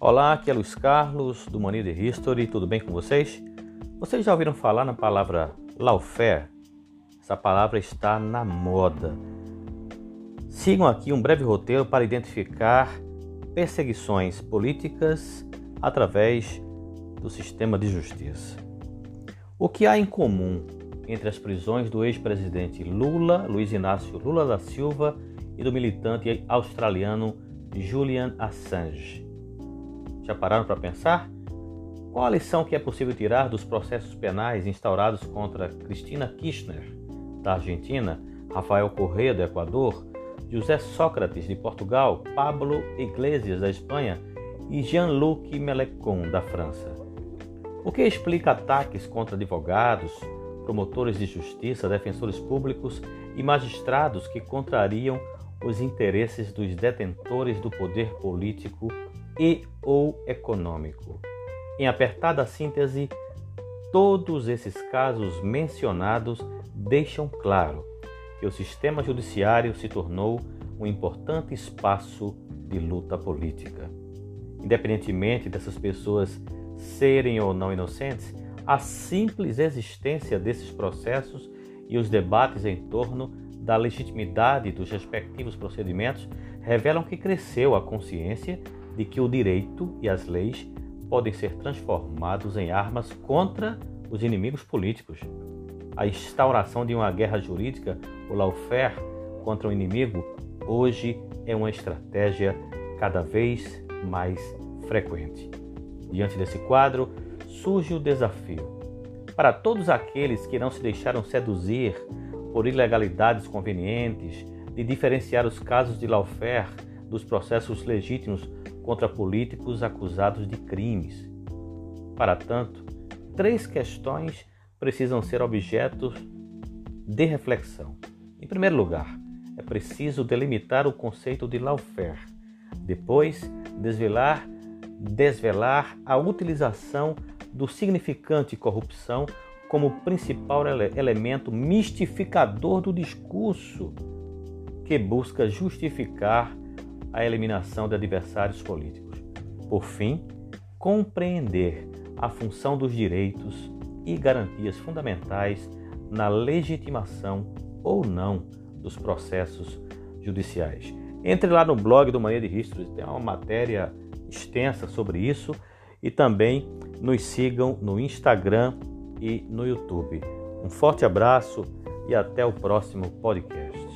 Olá, aqui é Luiz Carlos do Mania de History, tudo bem com vocês? Vocês já ouviram falar na palavra lawfare? Essa palavra está na moda. Sigam aqui um breve roteiro para identificar perseguições políticas através do sistema de justiça. O que há em comum entre as prisões do ex-presidente Lula, Luiz Inácio Lula da Silva, e do militante australiano Julian Assange? Já pararam para pensar? Qual a lição que é possível tirar dos processos penais instaurados contra Cristina Kirchner, da Argentina, Rafael Correa, do Equador, José Sócrates, de Portugal, Pablo Iglesias, da Espanha e Jean-Luc Mélenchon, da França? O que explica ataques contra advogados, promotores de justiça, defensores públicos e magistrados que contrariam os interesses dos detentores do poder político e ou econômico. Em apertada síntese, todos esses casos mencionados deixam claro que o sistema judiciário se tornou um importante espaço de luta política. Independentemente dessas pessoas serem ou não inocentes, a simples existência desses processos e os debates em torno da legitimidade dos respectivos procedimentos revelam que cresceu a consciência de que o direito e as leis podem ser transformados em armas contra os inimigos políticos. A instauração de uma guerra jurídica, o lawfare, contra o inimigo, hoje é uma estratégia cada vez mais frequente. Diante desse quadro, surge o desafio. Para todos aqueles que não se deixaram seduzir por ilegalidades convenientes, de diferenciar os casos de lawfare dos processos legítimos contra políticos acusados de crimes. Para tanto, três questões precisam ser objetos de reflexão. Em primeiro lugar, é preciso delimitar o conceito de lawfare. Depois, desvelar, desvelar a utilização do significante corrupção como principal ele elemento mistificador do discurso que busca justificar a eliminação de adversários políticos. Por fim, compreender a função dos direitos e garantias fundamentais na legitimação ou não dos processos judiciais. Entre lá no blog do Mania de History, tem uma matéria extensa sobre isso e também nos sigam no Instagram e no YouTube. Um forte abraço e até o próximo podcast.